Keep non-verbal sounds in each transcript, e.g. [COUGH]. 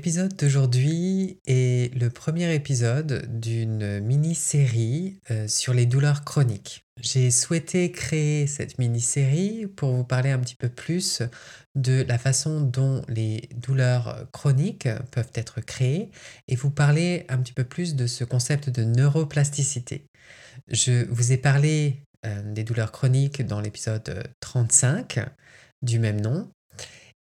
L'épisode d'aujourd'hui est le premier épisode d'une mini-série euh, sur les douleurs chroniques. J'ai souhaité créer cette mini-série pour vous parler un petit peu plus de la façon dont les douleurs chroniques peuvent être créées et vous parler un petit peu plus de ce concept de neuroplasticité. Je vous ai parlé euh, des douleurs chroniques dans l'épisode 35 du même nom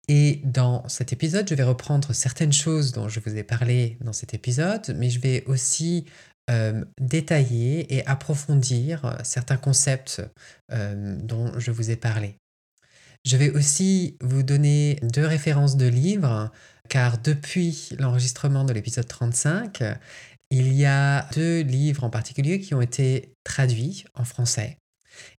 et dans cet épisode, je vais reprendre certaines choses dont je vous ai parlé dans cet épisode, mais je vais aussi euh, détailler et approfondir certains concepts euh, dont je vous ai parlé. Je vais aussi vous donner deux références de livres, car depuis l'enregistrement de l'épisode 35, il y a deux livres en particulier qui ont été traduits en français.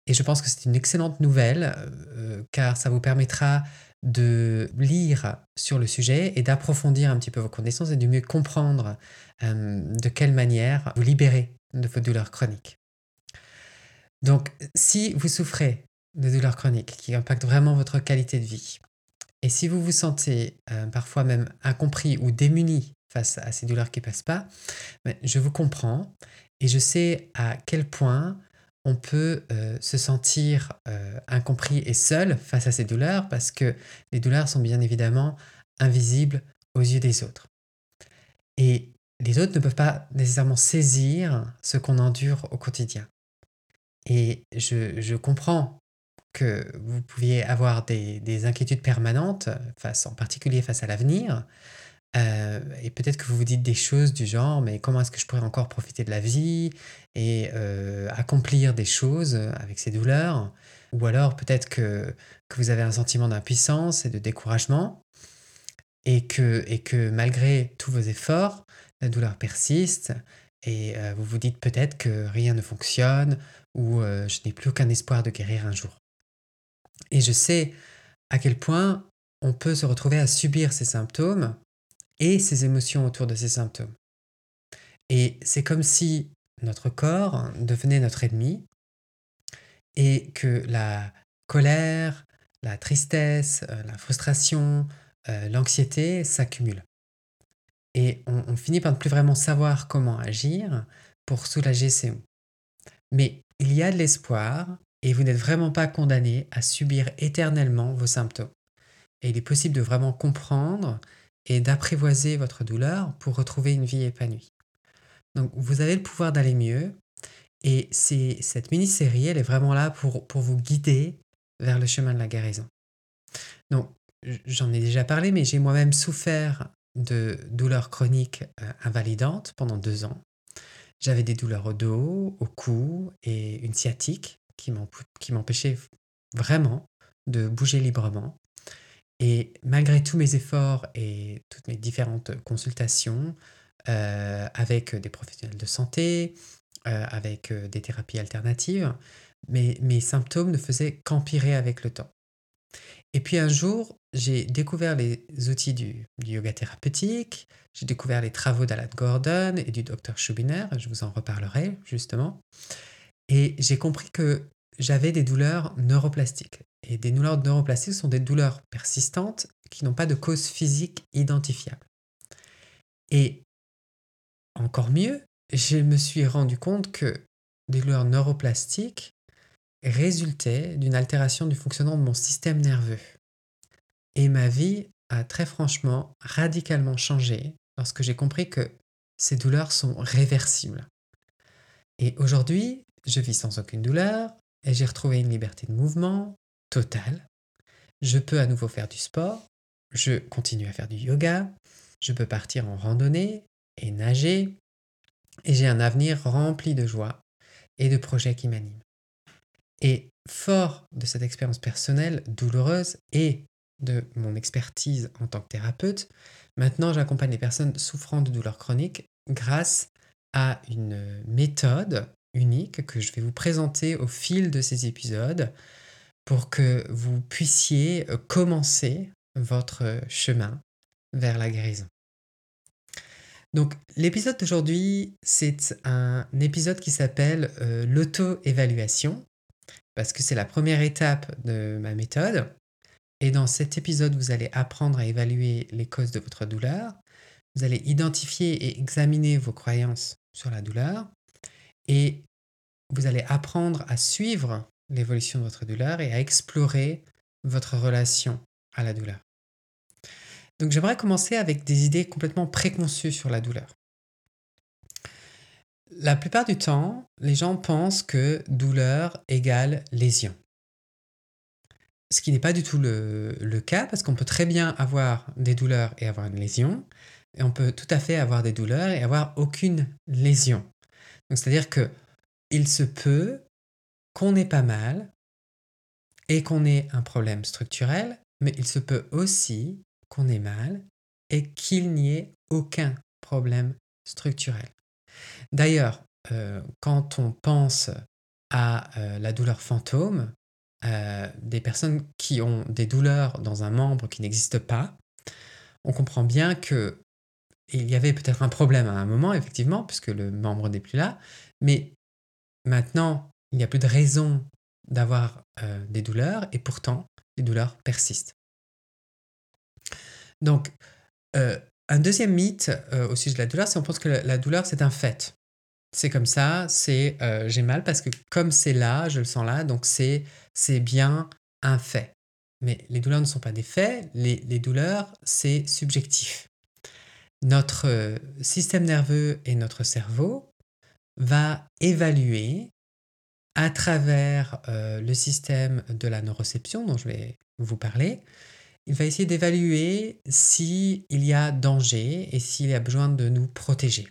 Et je pense que c'est une excellente nouvelle, euh, car ça vous permettra de lire sur le sujet et d'approfondir un petit peu vos connaissances et de mieux comprendre euh, de quelle manière vous libérer de vos douleurs chroniques. Donc, si vous souffrez de douleurs chroniques qui impactent vraiment votre qualité de vie, et si vous vous sentez euh, parfois même incompris ou démuni face à ces douleurs qui ne passent pas, ben, je vous comprends et je sais à quel point on peut euh, se sentir euh, incompris et seul face à ces douleurs parce que les douleurs sont bien évidemment invisibles aux yeux des autres. Et les autres ne peuvent pas nécessairement saisir ce qu'on endure au quotidien. Et je, comprends que vous pouviez avoir des, des, inquiétudes permanentes, face, en particulier face à l'avenir, euh, et peut-être que vous vous dites des choses du genre, mais comment est-ce que je pourrais encore profiter de la vie et euh, accomplir des choses avec ces douleurs? Ou alors peut-être que, que vous avez un sentiment d'impuissance et de découragement et que, et que malgré tous vos efforts, la douleur persiste et euh, vous vous dites peut-être que rien ne fonctionne ou je n'ai plus aucun espoir de guérir un jour. Et je sais à quel point on peut se retrouver à subir ces symptômes et ses émotions autour de ces symptômes. Et c'est comme si notre corps devenait notre ennemi et que la colère, la tristesse, euh, la frustration, euh, l'anxiété s'accumulent. Et on, finit par ne plus vraiment savoir comment agir pour soulager ces maux. Mais il y a de l'espoir et vous n'êtes vraiment pas condamné à subir éternellement vos symptômes. Et il est possible de vraiment comprendre et d'apprivoiser votre douleur pour retrouver une vie épanouie. Donc vous avez le pouvoir d'aller mieux et c'est, cette mini-série, elle est vraiment là pour, pour vous guider vers le chemin de la guérison. Donc j'en ai déjà parlé, mais j'ai moi-même souffert de douleurs chroniques euh, invalidantes pendant deux ans. J'avais des douleurs au dos, au cou et une sciatique qui m'empêchait vraiment de bouger librement. Et malgré tous mes efforts et toutes mes différentes consultations euh, avec des professionnels de santé, euh, avec euh, des thérapies alternatives, mes, mes symptômes ne faisaient qu'empirer avec le temps. Et puis un jour, j'ai découvert les outils du, du yoga thérapeutique, j'ai découvert les travaux d'Alan Gordon et du docteur Schubiner, je vous en reparlerai justement, et j'ai compris que j'avais des douleurs neuroplastiques. Et des douleurs neuroplastiques sont des douleurs persistantes qui n'ont pas de cause physique identifiable. Et encore mieux, je me suis rendu compte que des douleurs neuroplastiques résultaient d'une altération du fonctionnement de mon système nerveux. Et ma vie a très franchement radicalement changé lorsque j'ai compris que ces douleurs sont réversibles. Et aujourd'hui, je vis sans aucune douleur et j'ai retrouvé une liberté de mouvement, Total. Je peux à nouveau faire du sport, je continue à faire du yoga, je peux partir en randonnée et nager, et j'ai un avenir rempli de joie et de projets qui m'animent. Et fort de cette expérience personnelle douloureuse et de mon expertise en tant que thérapeute, maintenant j'accompagne les personnes souffrant de douleurs chroniques grâce à une méthode unique que je vais vous présenter au fil de ces épisodes pour que vous puissiez euh, commencer votre chemin vers la guérison. Donc l'épisode d'aujourd'hui, c'est un épisode qui s'appelle euh, l'auto-évaluation, parce que c'est la première étape de ma méthode. Et dans cet épisode, vous allez apprendre à évaluer les causes de votre douleur, vous allez identifier et examiner vos croyances sur la douleur, et vous allez apprendre à suivre l'évolution de votre douleur et à explorer votre relation à la douleur. Donc j'aimerais commencer avec des idées complètement préconçues sur la douleur. La plupart du temps, les gens pensent que douleur égale lésion. Ce qui n'est pas du tout le, cas parce qu'on peut très bien avoir des douleurs et avoir une lésion. Et on peut tout à fait avoir des douleurs et avoir aucune lésion. C'est-à-dire que il se peut qu'on ait pas mal et qu'on ait un problème structurel, mais il se peut aussi qu'on ait mal et qu'il n'y ait aucun problème structurel. D'ailleurs, euh, quand on pense à euh, la douleur fantôme, euh, des personnes qui ont des douleurs dans un membre qui n'existe pas, on comprend bien que il y avait peut-être un problème à un moment, effectivement, puisque le membre n'est plus là, mais maintenant, il n'y a plus de raison d'avoir des douleurs, et pourtant, les douleurs persistent. Donc, euh, un deuxième mythe euh, au sujet de la douleur, c'est qu'on pense que la, douleur, c'est un fait. C'est comme ça, c'est euh, j'ai mal parce que comme c'est là, je le sens là, donc c'est bien un fait. Mais les douleurs ne sont pas des faits, les douleurs, c'est subjectif. Notre système nerveux et notre cerveau va évaluer à travers le système de la neuroception dont je vais vous parler, il va essayer d'évaluer s'il y a danger et s'il y a besoin de nous protéger.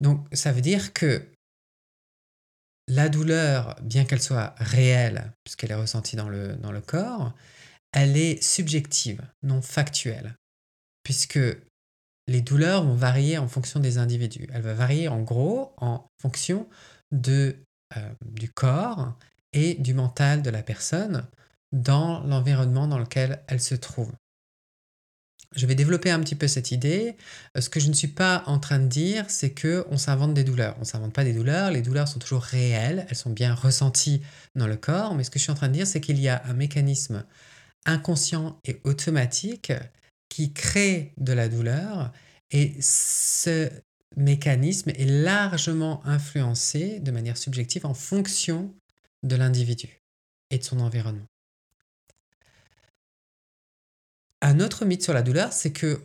Donc ça veut dire que la douleur, bien qu'elle soit réelle, puisqu'elle est ressentie dans le, dans le corps, elle est subjective, non factuelle, puisque les douleurs vont varier en fonction des individus. Elle va varier en gros en fonction euh, du corps et du mental de la personne dans l'environnement dans lequel elle se trouve. Je vais développer un petit peu cette idée. Euh, ce que je ne suis pas en train de dire, c'est que on s'invente des douleurs. On s'invente pas des douleurs. Les douleurs sont toujours réelles. Elles sont bien ressenties dans le corps. Mais ce que je suis en train de dire, c'est qu'il y a un mécanisme inconscient et automatique qui crée de la douleur. Et ce mécanisme est largement influencé de manière subjective en fonction de l'individu et de son environnement. Un autre mythe sur la douleur, c'est que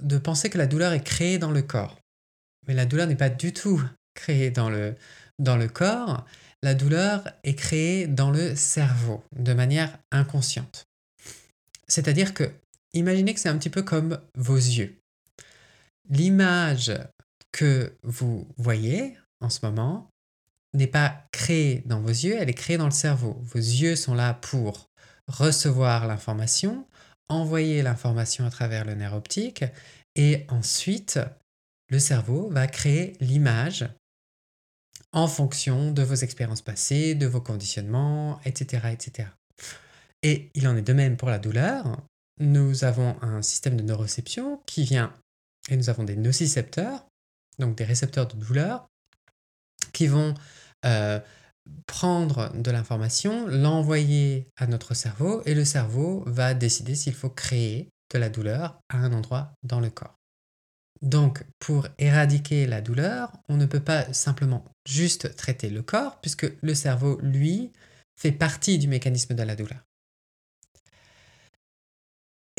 de penser que la douleur est créée dans le corps. Mais la douleur n'est pas du tout [LAUGHS] créée dans le, dans le corps. La douleur est créée dans le cerveau, de manière inconsciente. C'est-à-dire que, imaginez que c'est un petit peu comme vos yeux. L'image que vous voyez en ce moment n'est pas créée dans vos yeux, elle est créée dans le cerveau. Vos yeux sont là pour recevoir l'information, envoyer l'information à travers le nerf optique et ensuite le cerveau va créer l'image en fonction de vos expériences passées, de vos conditionnements, etc., etc. Et il en est de même pour la douleur. Nous avons un système de neuroception qui vient, et nous avons des nocicepteurs, donc des récepteurs de douleur, qui vont euh, prendre de l'information, l'envoyer à notre cerveau et le cerveau va décider s'il faut créer de la douleur à un endroit dans le corps. Donc, pour éradiquer la douleur, on ne peut pas simplement juste traiter le corps, puisque le cerveau, lui, fait partie du mécanisme de la douleur.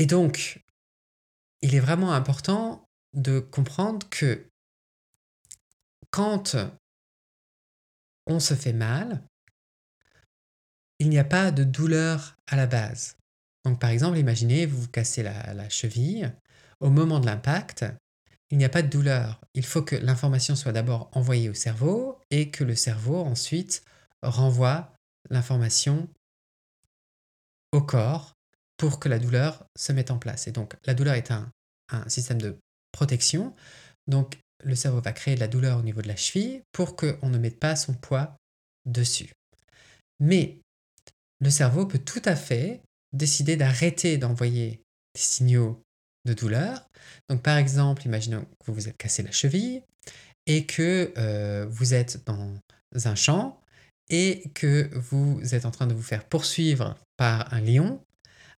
Et donc, il est vraiment important de comprendre que quand on se fait mal, il n'y a pas de douleur à la base. Donc par exemple, imaginez, vous vous cassez la, cheville, au moment de l'impact, il n'y a pas de douleur. Il faut que l'information soit d'abord envoyée au cerveau et que le cerveau ensuite renvoie l'information au corps pour que la douleur se mette en place. Et donc la douleur est un, système de protection. Donc le cerveau va créer de la douleur au niveau de la cheville pour qu'on ne mette pas son poids dessus. Mais le cerveau peut tout à fait décider d'arrêter d'envoyer des signaux de douleur. Donc par exemple, imaginons que vous vous êtes cassé la cheville et que euh, vous êtes dans un champ et que vous êtes en train de vous faire poursuivre par un lion.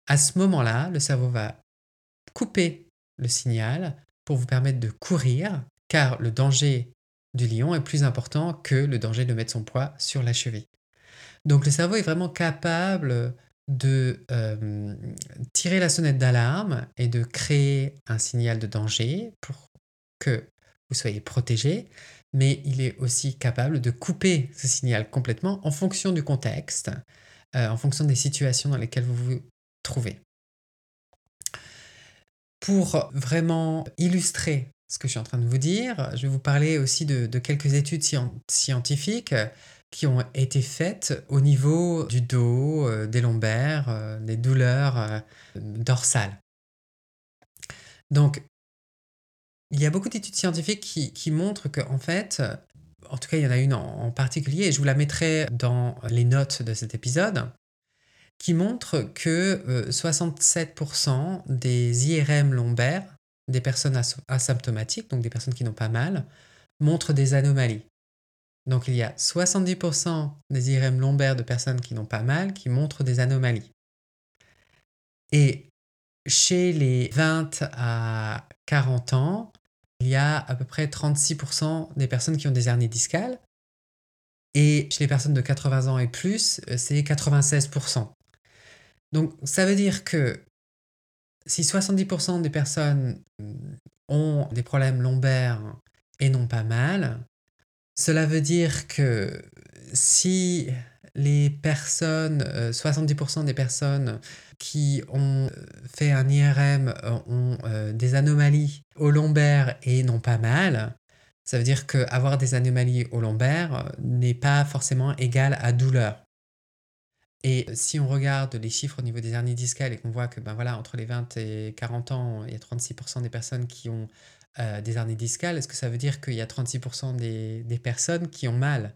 À ce moment-là, le cerveau va couper le signal pour vous permettre de courir car le danger du lion est plus important que le danger de mettre son poids sur la cheville. Donc le cerveau est vraiment capable de euh, tirer la sonnette d'alarme et de créer un signal de danger pour que vous soyez protégé, mais il est aussi capable de couper ce signal complètement en fonction du contexte, euh, en fonction des situations dans lesquelles vous vous trouvez. Pour vraiment illustrer ce que je suis en train de vous dire, je vais vous parler aussi de, quelques études scientifiques qui ont été faites au niveau du dos, euh, des lombaires, euh, des douleurs euh, dorsales. Donc, il y a beaucoup d'études scientifiques qui, montrent qu'en fait, en tout cas, il y en a une en, particulier, et je vous la mettrai dans les notes de cet épisode, qui montre que 67% des IRM lombaires, des personnes asymptomatiques, donc des personnes qui n'ont pas mal, montrent des anomalies. Donc il y a 70% des IRM lombaires de personnes qui n'ont pas mal qui montrent des anomalies. Et chez les 20 à 40 ans, il y a à peu près 36% des personnes qui ont des hernies discales. Et chez les personnes de 80 ans et plus, c'est 96%. Donc ça veut dire que si 70% des personnes ont des problèmes lombaires et n'ont pas mal, cela veut dire que si les personnes, 70% euh, des personnes qui ont euh, fait un IRM euh, ont des anomalies au lombaire et n'ont pas mal, ça veut dire qu'avoir des anomalies au lombaire n'est pas forcément égal à douleur. Et si on regarde les chiffres au niveau des hernies discales et qu'on voit que ben voilà, entre les 20 et 40 ans, il y a 36% des personnes qui ont euh, des hernies discales, est-ce que ça veut dire qu'il y a 36% des, des, personnes qui ont mal?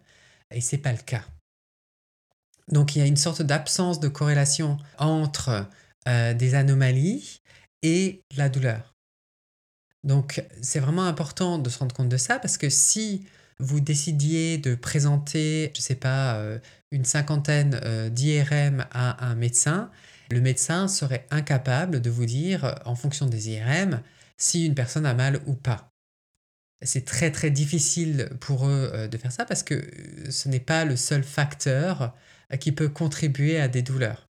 Et ce n'est pas le cas. Donc il y a une sorte d'absence de corrélation entre euh, des anomalies et la douleur. Donc c'est vraiment important de se rendre compte de ça parce que si vous décidiez de présenter, je ne sais pas, euh, une cinquantaine d'IRM à un médecin, le médecin serait incapable de vous dire, en fonction des IRM, si une personne a mal ou pas. C'est très très difficile pour eux euh, de faire ça parce que euh, ce n'est pas le seul facteur euh, qui peut contribuer à des douleurs.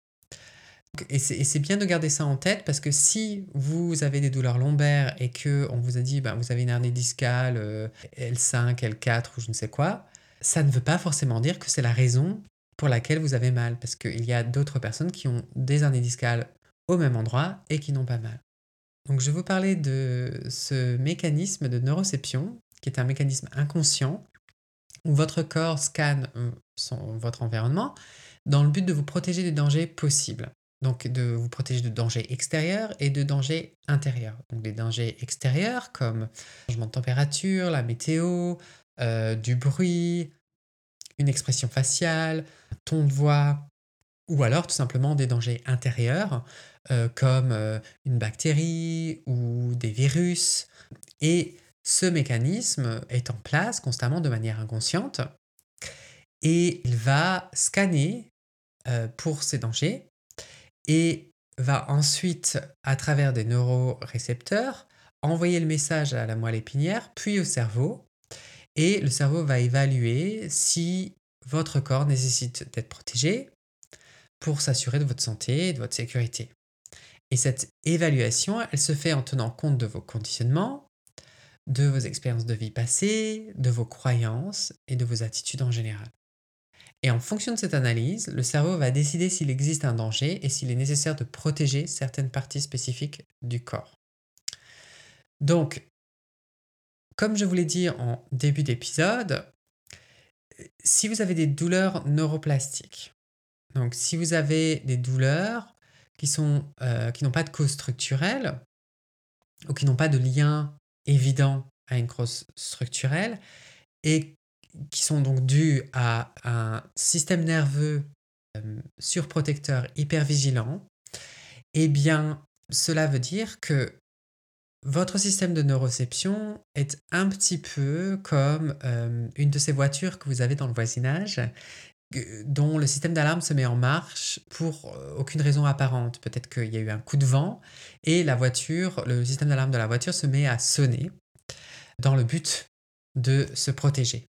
Et c'est bien de garder ça en tête parce que si vous avez des douleurs lombaires et que on vous a dit ben, vous avez une hernie discale L5, L4 ou je ne sais quoi, ça ne veut pas forcément dire que c'est la raison pour laquelle vous avez mal parce qu'il y a d'autres personnes qui ont des hernies discales au même endroit et qui n'ont pas mal. Donc, je vais vous parler de ce mécanisme de neuroception, qui est un mécanisme inconscient, où votre corps scanne euh, votre environnement dans le but de vous protéger des dangers possibles. Donc, de vous protéger de dangers extérieurs et de dangers intérieurs. Donc, des dangers extérieurs comme le changement de température, la météo, euh, du bruit, une expression faciale, ton de voix, ou alors tout simplement des dangers intérieurs euh, comme euh, une bactérie ou des virus. Et ce mécanisme est en place constamment de manière inconsciente et il va scanner pour ces dangers et va ensuite, à travers des neurorécepteurs, envoyer le message à la moelle épinière, puis au cerveau. Et le cerveau va évaluer si votre corps nécessite d'être protégé pour s'assurer de votre santé et de votre sécurité. Et cette évaluation, elle se fait en tenant compte de vos conditionnements, de vos expériences de vie passées, de vos croyances et de vos attitudes en général. Et en fonction de cette analyse, le cerveau va décider s'il existe un danger et s'il est nécessaire de protéger certaines parties spécifiques du corps. Donc, comme je vous l'ai dit en début d'épisode, si vous avez des douleurs neuroplastiques, donc si vous avez des douleurs qui euh, qui n'ont pas de cause structurelle ou qui n'ont pas de lien évident à une cause structurelle et qui sont donc dus à un système nerveux euh, surprotecteur hypervigilant, eh bien, cela veut dire que votre système de neuroception est un petit peu comme euh, une de ces voitures que vous avez dans le voisinage, dont le système d'alarme se met en marche pour euh, aucune raison apparente. Peut-être qu'il y a eu un coup de vent et la voiture, le système d'alarme de la voiture se met à sonner dans le but de se protéger.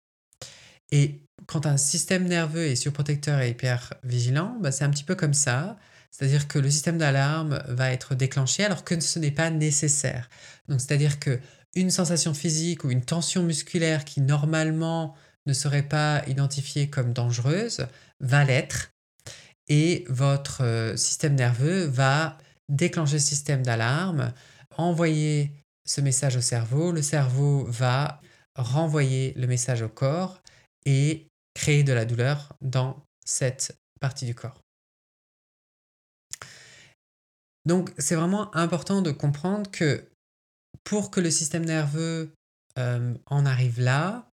Et quand un système nerveux est surprotecteur et hyper vigilant, bah, c'est un petit peu comme ça. C'est-à-dire que le système d'alarme va être déclenché alors que ce n'est pas nécessaire. Donc c'est-à-dire que une sensation physique ou une tension musculaire qui normalement ne serait pas identifiée comme dangereuse va l'être et votre euh, système nerveux va déclencher le système d'alarme, envoyer ce message au cerveau, le cerveau va renvoyer le message au corps et créer de la douleur dans cette partie du corps. Donc c'est vraiment important de comprendre que pour que le système nerveux euh, en arrive là,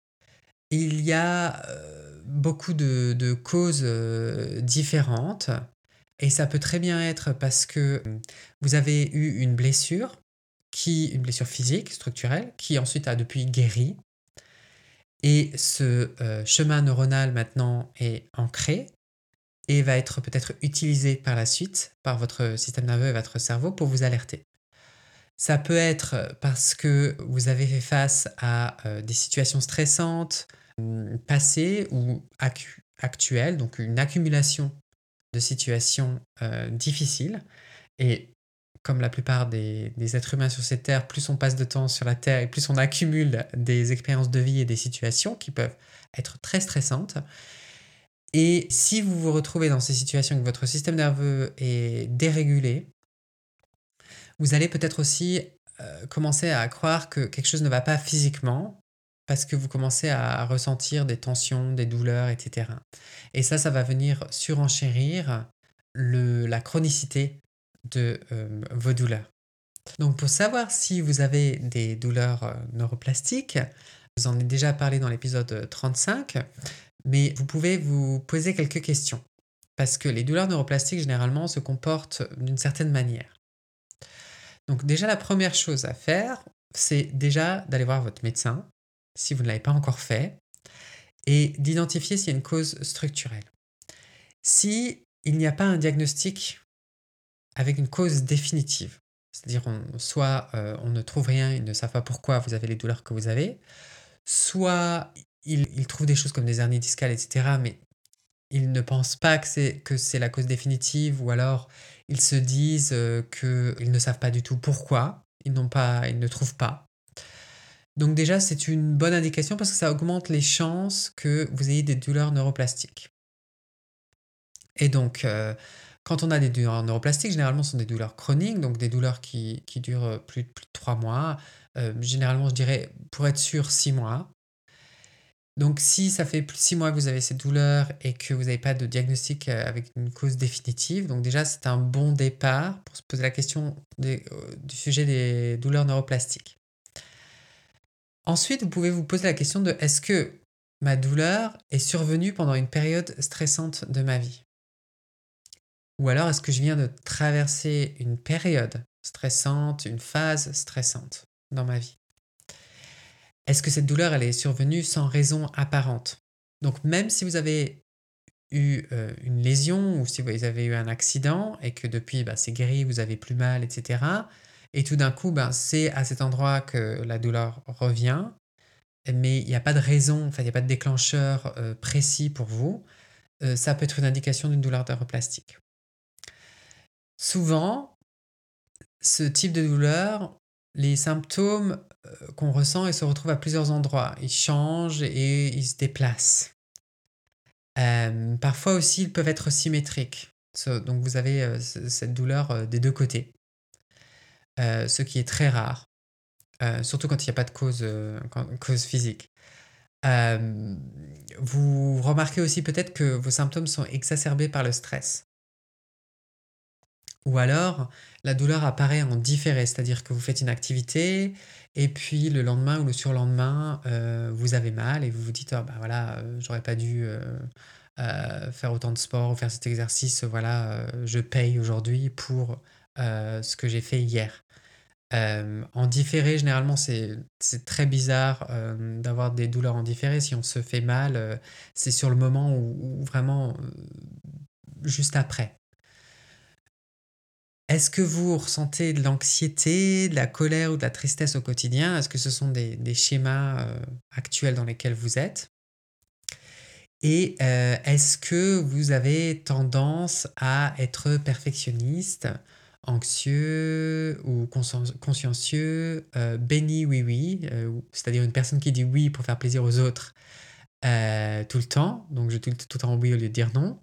il y a euh, beaucoup de, causes euh, différentes. Et ça peut très bien être parce que vous avez eu une blessure, qui, une blessure physique, structurelle, qui ensuite a depuis guéri. Et ce chemin neuronal maintenant est ancré et va être peut-être utilisé par la suite par votre système nerveux et votre cerveau pour vous alerter. Ça peut être parce que vous avez fait face à euh, des situations stressantes, hum, passées ou actuelles, donc une accumulation de situations euh, difficiles. Et comme la plupart des, êtres humains sur cette terre, plus on passe de temps sur la terre et plus on accumule des expériences de vie et des situations qui peuvent être très stressantes. Et si vous vous retrouvez dans ces situations que votre système nerveux est dérégulé, vous allez peut-être aussi euh, commencer à croire que quelque chose ne va pas physiquement parce que vous commencez à ressentir des tensions, des douleurs, etc. Et ça, ça va venir surenchérir la chronicité de euh, vos douleurs. Donc pour savoir si vous avez des douleurs euh, neuroplastiques, vous en avez déjà parlé dans l'épisode 35, mais vous pouvez vous poser quelques questions. Parce que les douleurs neuroplastiques, généralement, se comportent d'une certaine manière. Donc déjà, la première chose à faire, c'est déjà d'aller voir votre médecin, si vous ne l'avez pas encore fait, et d'identifier s'il y a une cause structurelle. Si il n'y a pas un diagnostic avec une cause définitive. C'est-à-dire, soit euh, on ne trouve rien, ils ne savent pas pourquoi vous avez les douleurs que vous avez, soit ils, trouvent des choses comme des hernies discales, etc., mais ils ne pensent pas que c'est, que c'est la cause définitive, ou alors ils se disent euh, qu'ils ne savent pas du tout pourquoi, ils, n'ont pas, ils ne trouvent pas. Donc déjà, c'est une bonne indication parce que ça augmente les chances que vous ayez des douleurs neuroplastiques. Et donc, euh, quand on a des douleurs neuroplastiques, généralement, ce sont des douleurs chroniques, donc des douleurs qui, durent euh, plus, de 3 mois. Euh, généralement, je dirais, pour être sûr, 6 mois. Donc, si ça fait plus de 6 mois que vous avez cette douleur et que vous n'avez pas de diagnostic euh, avec une cause définitive, donc déjà, c'est un bon départ pour se poser la question du sujet des douleurs neuroplastiques. Ensuite, vous pouvez vous poser la question de est-ce que ma douleur est survenue pendant une période stressante de ma vie? Ou alors est-ce que je viens de traverser une période stressante, une phase stressante dans ma vie? Est-ce que cette douleur, elle est survenue sans raison apparente? Donc même si vous avez eu euh, une lésion ou si vous avez eu un accident et que depuis bah, c'est guéri, vous avez plus mal, etc. Et tout d'un coup, bah, c'est à cet endroit que la douleur revient, mais il n'y a pas de raison, enfin il n'y a pas de déclencheur euh, précis pour vous. Euh, ça peut être une indication d'une douleur neuroplastique. Souvent, ce type de douleur, les symptômes qu'on ressent, ils se retrouvent à plusieurs endroits. Ils changent et ils se déplacent. Euh, parfois aussi, ils peuvent être symétriques. Donc vous avez euh, cette douleur des deux côtés, ce qui est très rare, surtout quand il n'y a pas de cause physique. vous remarquez aussi peut-être que vos symptômes sont exacerbés par le stress Ou alors, la douleur apparaît en différé, c'est-à-dire que vous faites une activité et puis le lendemain ou le surlendemain, euh, vous avez mal et vous vous dites, oh, bah voilà, euh, j'aurais pas dû euh, faire autant de sport ou faire cet exercice, voilà, je paye aujourd'hui pour ce que j'ai fait hier. en différé, généralement, c'est très bizarre d'avoir des douleurs en différé. Si on se fait mal, c'est sur le moment ou vraiment juste après. Est-ce que vous ressentez de l'anxiété, de la colère ou de la tristesse au quotidien? Est-ce que ce sont des, schémas euh, actuels dans lesquels vous êtes? Et euh, est-ce que vous avez tendance à être perfectionniste, anxieux ou consciencieux, euh, béni oui oui, c'est-à-dire une personne qui dit oui pour faire plaisir aux autres tout le temps, donc je tout, tout le temps oui au lieu de dire non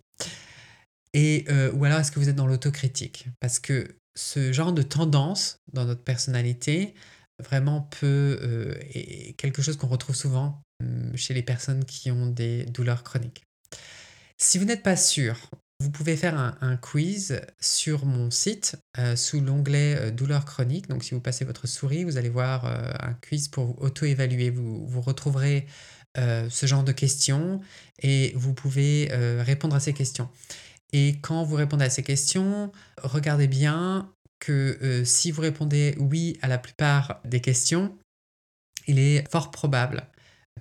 et, euh, ou alors est-ce que vous êtes dans l'autocritique? Parce que ce genre de tendance dans notre personnalité vraiment peut euh, est quelque chose qu'on retrouve souvent hum, chez les personnes qui ont des douleurs chroniques. Si vous n'êtes pas sûr, vous pouvez faire un, quiz sur mon site euh, sous l'onglet douleurs chroniques. Donc si vous passez votre souris, vous allez voir un quiz pour vous auto-évaluer. Vous, vous retrouverez ce genre de questions et vous pouvez répondre à ces questions. Et quand vous répondez à ces questions, regardez bien que euh, si vous répondez oui à la plupart des questions, il est fort probable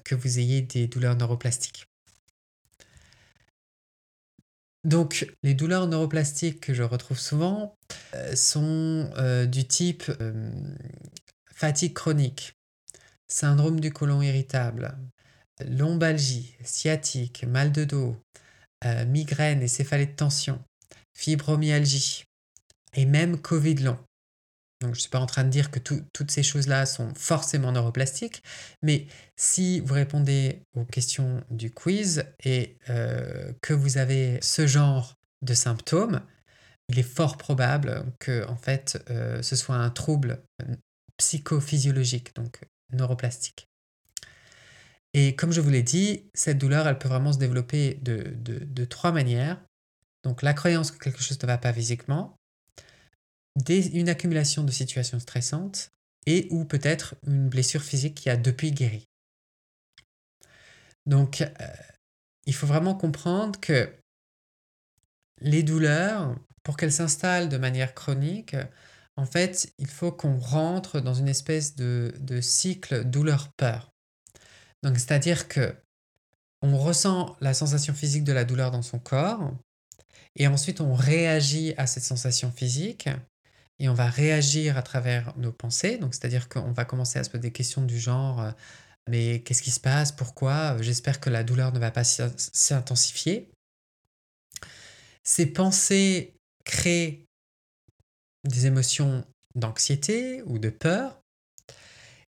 que vous ayez des douleurs neuroplastiques. Donc, les douleurs neuroplastiques que je retrouve souvent euh, sont euh, du type fatigue chronique, syndrome du côlon irritable, lombalgie, sciatique, mal de dos, euh, migraine et céphalée de tension, fibromyalgie et même Covid long. Donc, je ne suis pas en train de dire que toutes ces choses-là sont forcément neuroplastiques, mais si vous répondez aux questions du quiz et euh, que vous avez ce genre de symptômes, il est fort probable que en fait, euh, ce soit un trouble psychophysiologique, donc neuroplastique. Et comme je vous l'ai dit, cette douleur, elle peut vraiment se développer de, trois manières. Donc la croyance que quelque chose ne va pas physiquement, une accumulation de situations stressantes et ou peut-être une blessure physique qui a depuis guéri. Donc euh, il faut vraiment comprendre que les douleurs, pour qu'elles s'installent de manière chronique, en fait, il faut qu'on rentre dans une espèce de, de cycle douleur-peur. C'est-à-dire que on ressent la sensation physique de la douleur dans son corps, et ensuite on réagit à cette sensation physique, et on va réagir à travers nos pensées. Donc, c'est-à-dire qu'on va commencer à se poser des questions du genre euh, mais qu'est-ce qui se passe? Pourquoi? J'espère que la douleur ne va pas s'intensifier. Ces pensées créent des émotions d'anxiété ou de peur.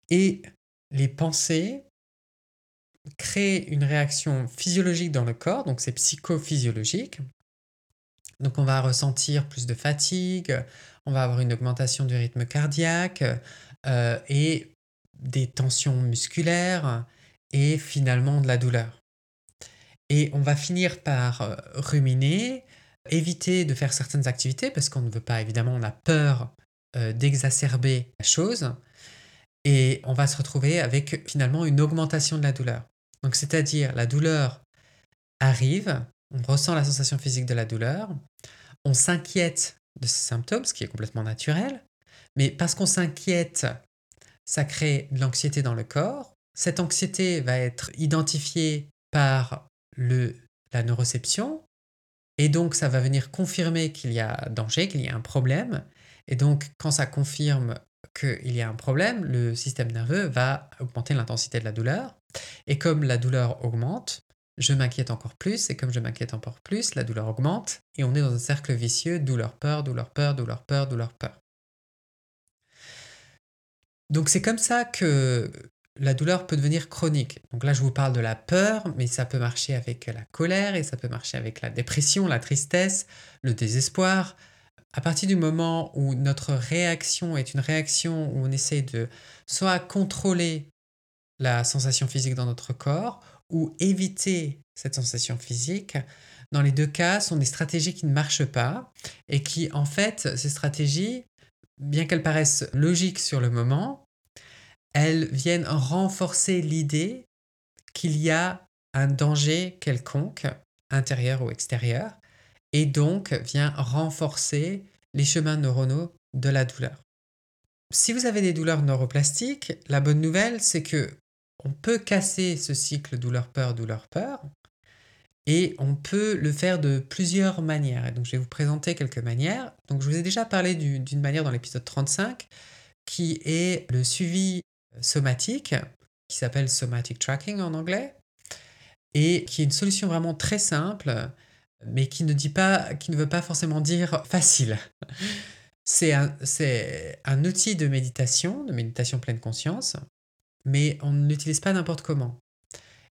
Et les pensées créer une réaction physiologique dans le corps, donc c'est psychophysiologique. Donc on va ressentir plus de fatigue, on va avoir une augmentation du rythme cardiaque euh, et des tensions musculaires et finalement de la douleur. Et on va finir par euh, ruminer, éviter de faire certaines activités parce qu'on ne veut pas, évidemment, on a peur euh, d'exacerber la chose. Et on va se retrouver avec finalement une augmentation de la douleur. Donc c'est-à-dire la douleur arrive, on ressent la sensation physique de la douleur, on s'inquiète de ces symptômes, ce qui est complètement naturel, mais parce qu'on s'inquiète, ça crée de l'anxiété dans le corps. Cette anxiété va être identifiée par le, la neuroception, et donc ça va venir confirmer qu'il y a danger, qu'il y a un problème. Et donc quand ça confirme qu'il y a un problème, le système nerveux va augmenter l'intensité de la douleur. Et comme la douleur augmente, je m'inquiète encore plus, et comme je m'inquiète encore plus, la douleur augmente, et on est dans un cercle vicieux, douleur-peur, douleur-peur, douleur-peur, douleur-peur. Donc c'est comme ça que la douleur peut devenir chronique. Donc là, je vous parle de la peur, mais ça peut marcher avec la colère, et ça peut marcher avec la dépression, la tristesse, le désespoir, à partir du moment où notre réaction est une réaction où on essaie de soit contrôler la sensation physique dans notre corps ou éviter cette sensation physique, dans les deux cas, sont des stratégies qui ne marchent pas et qui, en fait, ces stratégies, bien qu'elles paraissent logiques sur le moment, elles viennent renforcer l'idée qu'il y a un danger quelconque, intérieur ou extérieur, et donc vient renforcer les chemins neuronaux de la douleur. Si vous avez des douleurs neuroplastiques, la bonne nouvelle, c'est que on peut casser ce cycle douleur-peur, douleur-peur, et on peut le faire de plusieurs manières. Et donc, je vais vous présenter quelques manières. Donc, je vous ai déjà parlé d'une manière dans l'épisode 35, qui est le suivi somatique, qui s'appelle somatic tracking en anglais, et qui est une solution vraiment très simple, mais qui ne dit pas, qui ne veut pas forcément dire [LAUGHS] facile. C'est un outil de méditation, de méditation pleine conscience, mais on ne l'utilise pas n'importe comment.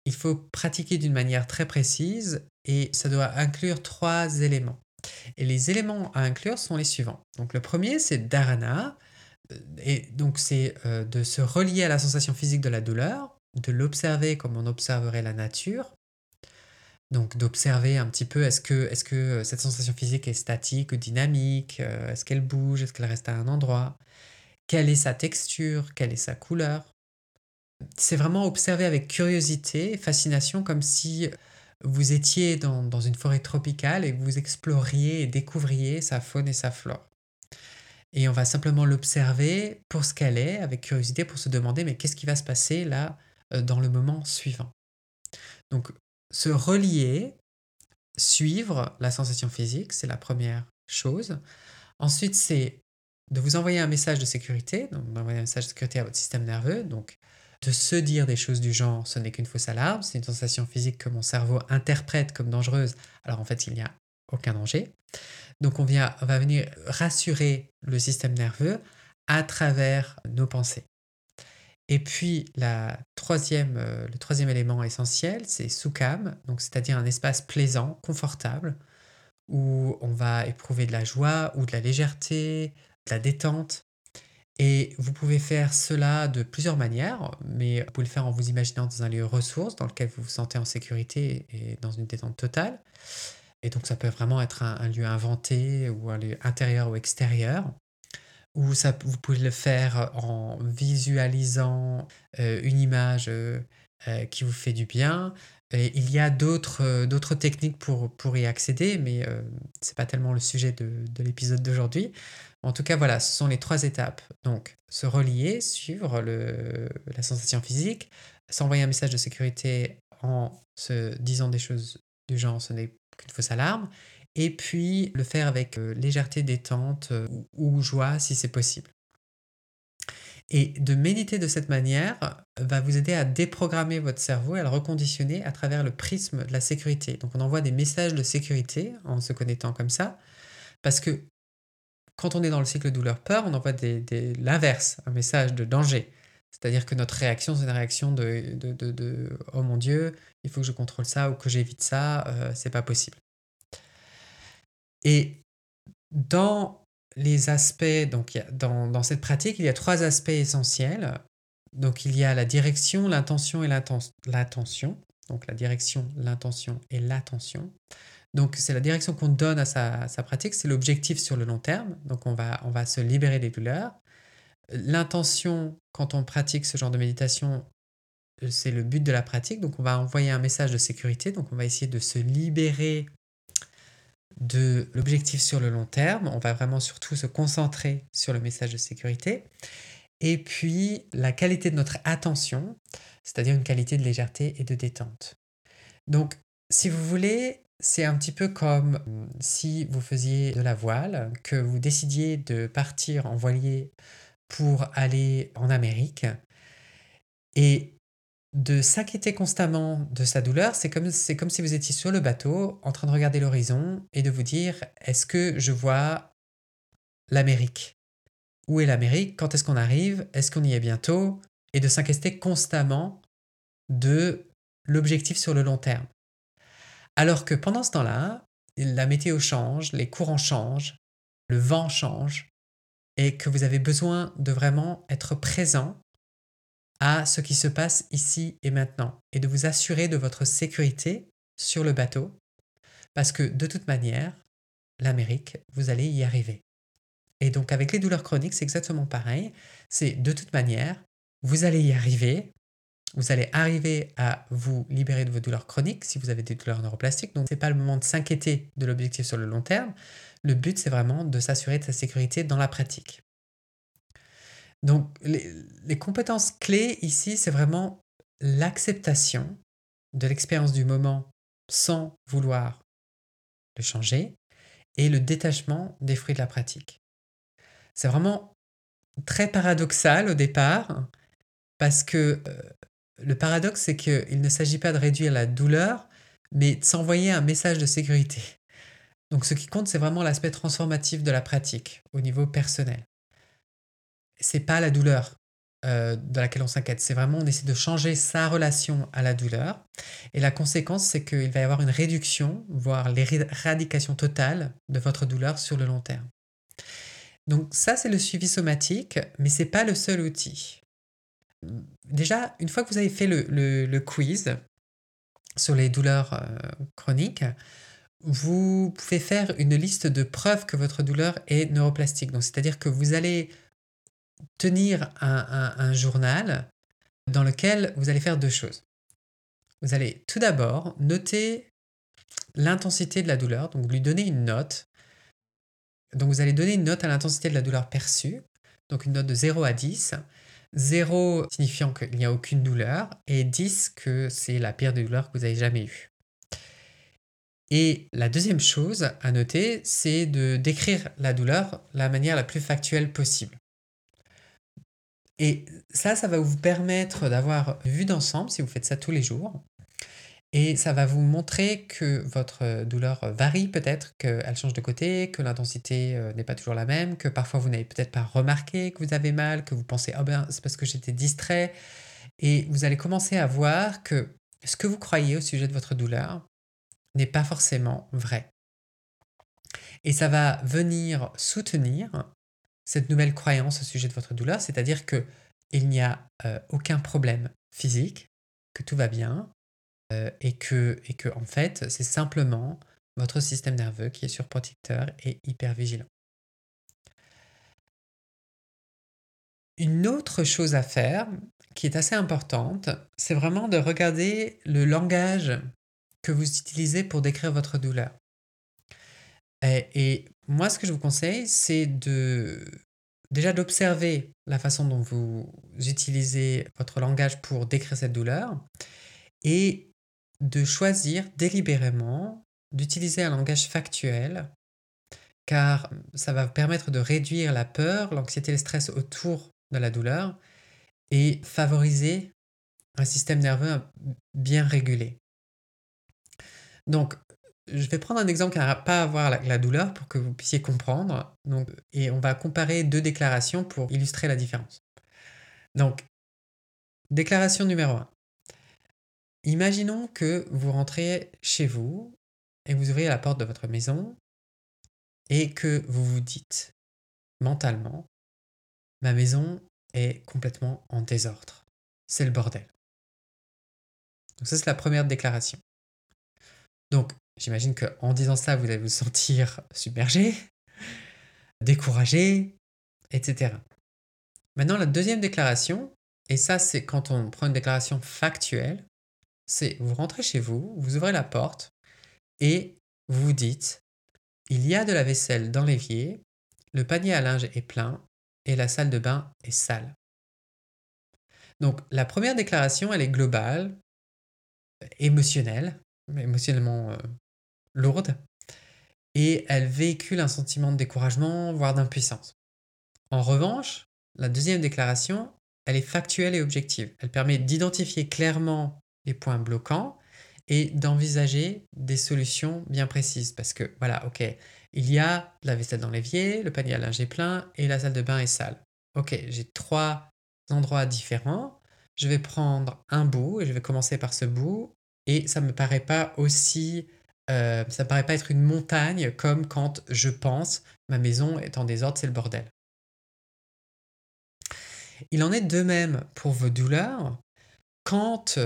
Il faut pratiquer d'une manière très précise et ça doit inclure trois éléments. Et les éléments à inclure sont les suivants. Donc le premier, c'est dharana, et donc c'est euh, de se relier à la sensation physique de la douleur, de l'observer comme on observerait la nature, donc d'observer un petit peu est-ce que, est que euh, cette sensation physique est statique ou dynamique, euh, est-ce qu'elle bouge, est-ce qu'elle reste à un endroit, quelle est sa texture, quelle est sa couleur? C'est vraiment observer avec curiosité, fascination, comme si vous étiez dans, dans une forêt tropicale et que vous exploriez et découvriez sa faune et sa flore. Et on va simplement l'observer pour ce qu'elle est, avec curiosité, pour se demander mais qu'est-ce qui va se passer là euh, dans le moment suivant? Donc se relier, suivre la sensation physique, c'est la première chose. Ensuite, c'est de vous envoyer un message de sécurité, donc d'envoyer un message de sécurité à votre système nerveux, donc de se dire des choses du genre ce n'est qu'une fausse alarme, c'est une sensation physique que mon cerveau interprète comme dangereuse, alors en fait il n'y a aucun danger. Donc on, vient, on va venir rassurer le système nerveux à travers nos pensées. Et puis la troisième, euh, le troisième élément essentiel, c'est Sukham, c'est-à-dire un espace plaisant, confortable, où on va éprouver de la joie ou de la légèreté, de la détente. Et vous pouvez faire cela de plusieurs manières, mais vous pouvez le faire en vous imaginant dans un lieu ressource dans lequel vous vous sentez en sécurité et dans une détente totale. Et donc ça peut vraiment être un, lieu inventé ou un lieu intérieur ou extérieur. Ou ça, vous pouvez le faire en visualisant euh, une image euh, euh, qui vous fait du bien. Et il y a d'autres d'autres techniques pour, y accéder, mais ce n'est pas tellement le sujet de, de l'épisode d'aujourd'hui. En tout cas, voilà, ce sont les trois étapes. Donc, se relier, suivre la sensation physique, s'envoyer un message de sécurité en se disant des choses du genre ce n'est qu'une fausse alarme, et puis le faire avec euh, légèreté, détente euh, ou, joie si c'est possible. Et de méditer de cette manière va vous aider à déprogrammer votre cerveau et à le reconditionner à travers le prisme de la sécurité. Donc on envoie des messages de sécurité en se connectant comme ça, parce que quand on est dans le cycle douleur-peur, on envoie l'inverse, un message de danger. C'est-à-dire que notre réaction, c'est une réaction de, de, de, oh mon Dieu, il faut que je contrôle ça ou que j'évite ça, euh, c'est pas possible. Et dans les aspects, donc dans, dans, cette pratique, il y a trois aspects essentiels. Donc il y a la direction, l'intention et l'attention. Donc la direction, l'intention et l'attention. Donc c'est la direction qu'on donne à sa, sa pratique, c'est l'objectif sur le long terme. Donc on va, on va se libérer des douleurs. L'intention, quand on pratique ce genre de méditation, euh, c'est le but de la pratique. Donc on va envoyer un message de sécurité. Donc on va essayer de se libérer de l'objectif sur le long terme. On va vraiment surtout se concentrer sur le message de sécurité. Et puis la qualité de notre attention, c'est-à-dire une qualité de légèreté et de détente. Donc si vous voulez, c'est un petit peu comme euh, si vous faisiez de la voile, que vous décidiez de partir en voilier pour aller en Amérique. Et de s'inquiéter constamment de sa douleur, c'est comme, c'est comme si vous étiez sur le bateau en train de regarder l'horizon et de vous dire est-ce que je vois l'Amérique? Où est l'Amérique? Quand est-ce qu'on arrive? Est-ce qu'on y est bientôt? Et de s'inquiéter constamment de l'objectif sur le long terme. Alors que pendant ce temps-là, la météo change, les courants changent, le vent change, et que vous avez besoin de vraiment être présent à ce qui se passe ici et maintenant et de vous assurer de votre sécurité sur le bateau Parce que de toute manière, l'Amérique, vous allez y arriver. Et donc avec les douleurs chroniques, c'est exactement pareil. C'est de toute manière, vous allez y arriver. Vous allez arriver à vous libérer de vos douleurs chroniques si vous avez des douleurs neuroplastiques. Donc ce n'est pas le moment de s'inquiéter de l'objectif sur le long terme. Le but, c'est vraiment de s'assurer de sa sécurité dans la pratique. Donc les compétences clés ici, c'est vraiment l'acceptation de l'expérience du moment sans vouloir le changer et le détachement des fruits de la pratique. C'est vraiment très paradoxal au départ parce que euh, le paradoxe, c'est qu'il ne s'agit pas de réduire la douleur, mais de s'envoyer un message de sécurité. Donc ce qui compte, c'est vraiment l'aspect transformatif de la pratique au niveau personnel. C'est pas la douleur euh, de laquelle on s'inquiète. C'est vraiment, on essaie de changer sa relation à la douleur. Et la conséquence, c'est qu'il va y avoir une réduction, voire l'éradication totale de votre douleur sur le long terme. Donc ça, c'est le suivi somatique, mais ce n'est pas le seul outil. Déjà, une fois que vous avez fait le, quiz sur les douleurs euh, chroniques, vous pouvez faire une liste de preuves que votre douleur est neuroplastique. Donc, c'est-à-dire que vous allez tenir un, journal dans lequel vous allez faire deux choses. Vous allez tout d'abord noter l'intensité de la douleur, donc lui donner une note. Donc vous allez donner une note à l'intensité de la douleur perçue, donc une note de 0 à 10. 0 signifiant qu'il n'y a aucune douleur et 10 que c'est la pire des douleurs que vous avez jamais eue. Et la deuxième chose à noter, c'est de décrire la douleur la manière la plus factuelle possible. Et ça, ça va vous permettre d'avoir vue d'ensemble si vous faites ça tous les jours. Et ça va vous montrer que votre douleur varie peut-être, qu'elle change de côté, que l'intensité euh, n'est pas toujours la même, que parfois vous n'avez peut-être pas remarqué que vous avez mal, que vous pensez oh ben c'est parce que j'étais distrait. Et vous allez commencer à voir que ce que vous croyez au sujet de votre douleur n'est pas forcément vrai. Et ça va venir soutenir cette nouvelle croyance au sujet de votre douleur, c'est-à-dire que il n'y a euh, aucun problème physique, que tout va bien, euh, et, que, en fait, c'est simplement votre système nerveux qui est surprotecteur et hyper vigilant. Une autre chose à faire, qui est assez importante, c'est vraiment de regarder le langage que vous utilisez pour décrire votre douleur. Et moi, ce que je vous conseille, c'est de déjà d'observer la façon dont vous utilisez votre langage pour décrire cette douleur et de choisir délibérément d'utiliser un langage factuel car ça va vous permettre de réduire la peur, l'anxiété le stress autour de la douleur et favoriser un système nerveux bien régulé. Donc, je vais prendre un exemple qui n'a pas à voir avec la douleur pour que vous puissiez comprendre. Donc, et on va comparer deux déclarations pour illustrer la différence. Donc, déclaration numéro 1. Imaginons que vous rentrez chez vous et vous ouvrez la porte de votre maison et que vous vous dites mentalement, ma maison est complètement en désordre. C'est le bordel. Donc ça, c'est la première déclaration. Donc, j'imagine qu'en disant ça, vous allez vous sentir submergé, découragé, etc. Maintenant, la deuxième déclaration, et ça, c'est quand on prend une déclaration factuelle, c'est vous rentrez chez vous, vous ouvrez la porte et vous vous dites il y a de la vaisselle dans l'évier, le panier à linge est plein et la salle de bain est sale. Donc la première déclaration, elle est globale, émotionnelle, émotionnellement euh, lourde, et elle véhicule un sentiment de découragement, voire d'impuissance. En revanche, la deuxième déclaration, elle est factuelle et objective. Elle permet d'identifier clairement les points bloquants et d'envisager des solutions bien précises. Parce que, voilà, ok, il y a la vaisselle dans l'évier, le panier à linge est plein et la salle de bain est sale. Ok, j'ai trois endroits différents. Je vais prendre un bout et je vais commencer par ce bout. Et ça ne me paraît pas aussi... Euh, ça me paraît pas être une montagne comme quand je pense ma maison est en désordre, c'est le bordel. Il en est de même pour vos douleurs. Quand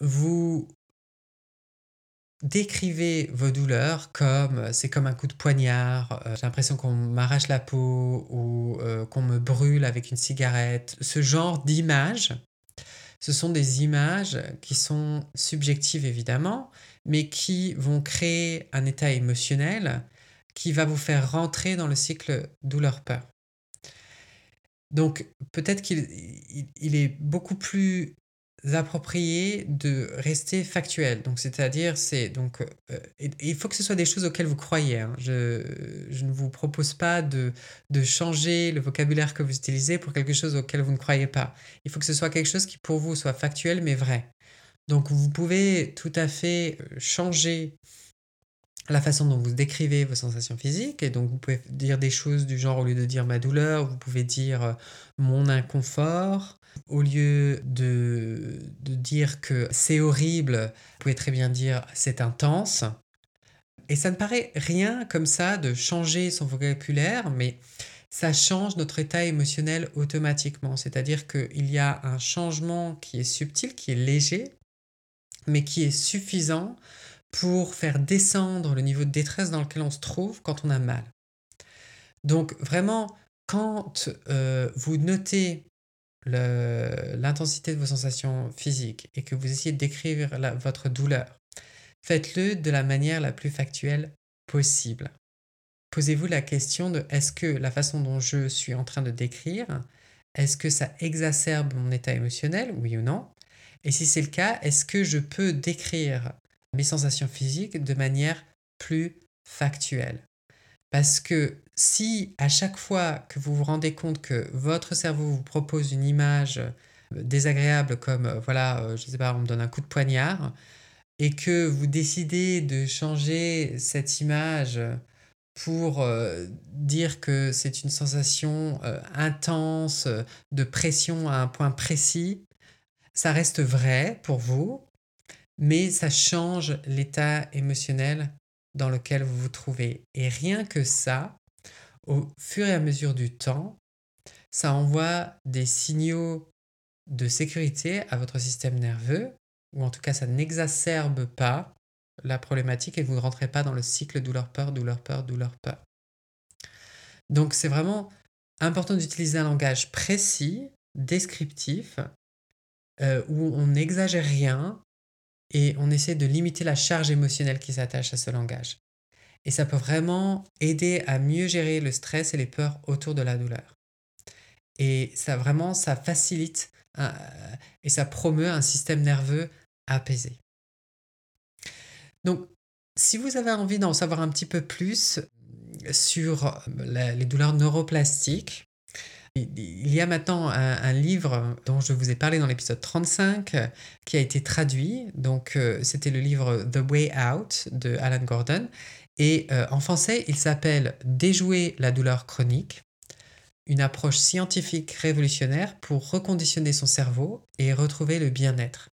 vous décrivez vos douleurs comme c'est comme un coup de poignard, j'ai l'impression qu'on m'arrache la peau ou qu'on me brûle avec une cigarette. Ce genre d'images, ce sont des images qui sont subjectives évidemment, mais qui vont créer un état émotionnel qui va vous faire rentrer dans le cycle douleur-peur. Donc peut-être qu'il il, est beaucoup plus approprié de rester factuel. Donc c'est-à-dire c'est donc euh, il faut que ce soit des choses auxquelles vous croyez. Hein. Je, je, ne vous propose pas de, de changer le vocabulaire que vous utilisez pour quelque chose auquel vous ne croyez pas. Il faut que ce soit quelque chose qui pour vous soit factuel mais vrai. Donc vous pouvez tout à fait euh, changer la façon dont vous décrivez vos sensations physiques. Et donc, vous pouvez dire des choses du genre, au lieu de dire ma douleur, vous pouvez dire euh, mon inconfort. Au lieu de, de dire que c'est horrible, vous pouvez très bien dire c'est intense. Et ça ne paraît rien comme ça de changer son vocabulaire, mais ça change notre état émotionnel automatiquement. C'est-à-dire qu'il y a un changement qui est subtil, qui est léger, mais qui est suffisant pour faire descendre le niveau de détresse dans lequel on se trouve quand on a mal. Donc vraiment, quand euh, vous notez l'intensité de vos sensations physiques et que vous essayez de décrire votre douleur, faites-le de la manière la plus factuelle possible. Posez-vous la question de est-ce que la façon dont je suis en train de décrire, est-ce que ça exacerbe mon état émotionnel, oui ou non? Et si c'est le cas, est-ce que je peux décrire mes sensations physiques de manière plus factuelle? Parce que si à chaque fois que vous vous rendez compte que votre cerveau vous propose une image euh, désagréable comme euh, voilà, euh, je sais pas, on me donne un coup de poignard et que vous décidez de changer cette image pour dire que c'est une sensation intense de pression à un point précis, ça reste vrai pour vous, mais ça change l'état émotionnel dans lequel vous vous trouvez. Et rien que ça, au fur et à mesure du temps, ça envoie des signaux de sécurité à votre système nerveux, ou en tout cas ça n'exacerbe pas la problématique et vous ne rentrez pas dans le cycle douleur-peur, douleur-peur, douleur-peur. Donc c'est vraiment important d'utiliser un langage précis, descriptif, euh, où on n'exagère rien, et on essaie de limiter la charge émotionnelle qui s'attache à ce langage. Et ça peut vraiment aider à mieux gérer le stress et les peurs autour de la douleur. Et ça vraiment, ça facilite et ça promeut un système nerveux apaisé. Donc, si vous avez envie d'en savoir un petit peu plus sur les douleurs neuroplastiques, il y a maintenant un, livre dont je vous ai parlé dans l'épisode 35 qui a été traduit. Donc, euh, c'était le livre The Way Out de Alan Gordon. Et euh, en français, il s'appelle Déjouer la douleur chronique, une approche scientifique révolutionnaire pour reconditionner son cerveau et retrouver le bien-être.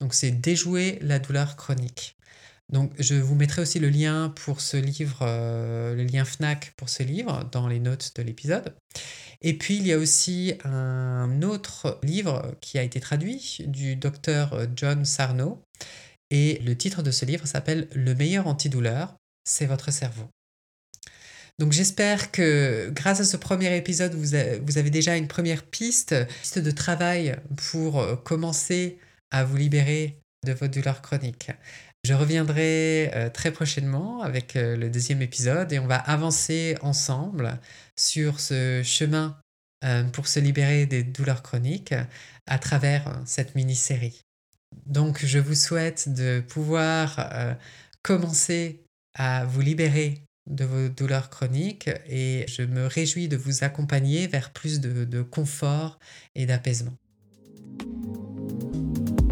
Donc, c'est Déjouer la douleur chronique. Donc, je vous mettrai aussi le lien pour ce livre, euh, le lien FNAC pour ce livre dans les notes de l'épisode. Et puis, il y a aussi un autre livre qui a été traduit du docteur John Sarno. Et le titre de ce livre s'appelle Le meilleur antidouleur, c'est votre cerveau. Donc j'espère que grâce à ce premier épisode, vous, avez déjà une première piste, piste de travail pour commencer à vous libérer de vos douleurs chroniques. Je reviendrai euh, très prochainement avec euh, le deuxième épisode et on va avancer ensemble sur ce chemin euh, pour se libérer des douleurs chroniques à travers cette mini-série. Donc je vous souhaite de pouvoir commencer à vous libérer de vos douleurs chroniques et je me réjouis de vous accompagner vers plus de confort et d'apaisement.